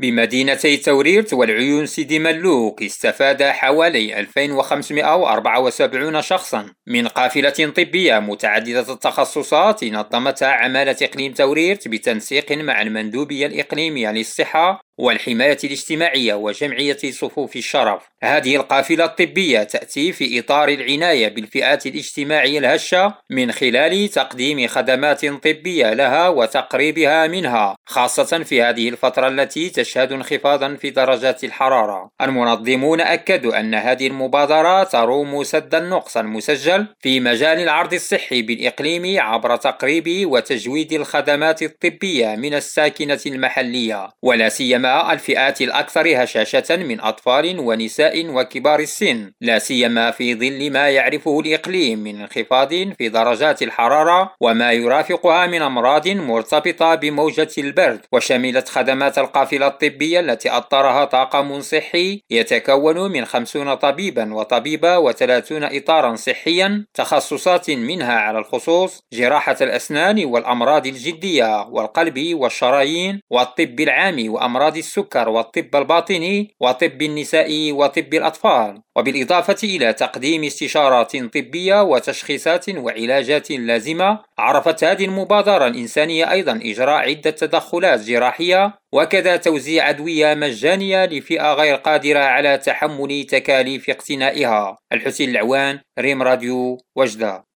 بمدينتي توريرت والعيون سيدي ملوك استفاد حوالي 2574 شخصا. من قافلة طبية متعددة التخصصات نظمتها عمالة إقليم توريرت بتنسيق مع المندوبية الإقليمية للصحة. والحماية الاجتماعية وجمعية صفوف الشرف. هذه القافلة الطبية تأتي في إطار العناية بالفئات الاجتماعية الهشة من خلال تقديم خدمات طبية لها وتقريبها منها، خاصة في هذه الفترة التي تشهد انخفاضا في درجات الحرارة. المنظمون أكدوا أن هذه المبادرة تروم سد النقص المسجل في مجال العرض الصحي بالإقليم عبر تقريب وتجويد الخدمات الطبية من الساكنة المحلية، ولا سيما الفئات الأكثر هشاشة من أطفال ونساء وكبار السن لا سيما في ظل ما يعرفه الإقليم من انخفاض في درجات الحرارة وما يرافقها من أمراض مرتبطة بموجة البرد. وشملت خدمات القافلة الطبية التي أطرها طاقم صحي يتكون من خمسون طبيبا وطبيبة وثلاثون إطارا صحيا تخصصات منها على الخصوص جراحة الأسنان والأمراض الجدية والقلب والشرايين والطب العام وأمراض السكر والطب الباطني وطب النساء وطب الأطفال وبالإضافة إلى تقديم استشارات طبية وتشخيصات وعلاجات لازمة عرفت هذه المبادرة الإنسانية أيضا إجراء عدة تدخلات جراحية وكذا توزيع أدوية مجانية لفئة غير قادرة على تحمل تكاليف اقتنائها. الحسين العوان ريم راديو وجدة.